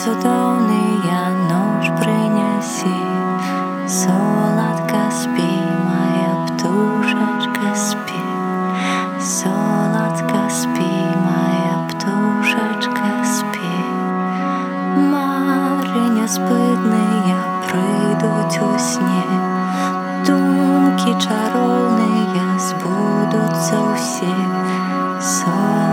мрій цудовний я нож принесі, солодка спі, моя птушечка спі, солодка спі, моя птушечка спі, Мариня спитний, я прийдуть у сні, думки чаровні, я збудуться усі. Солодка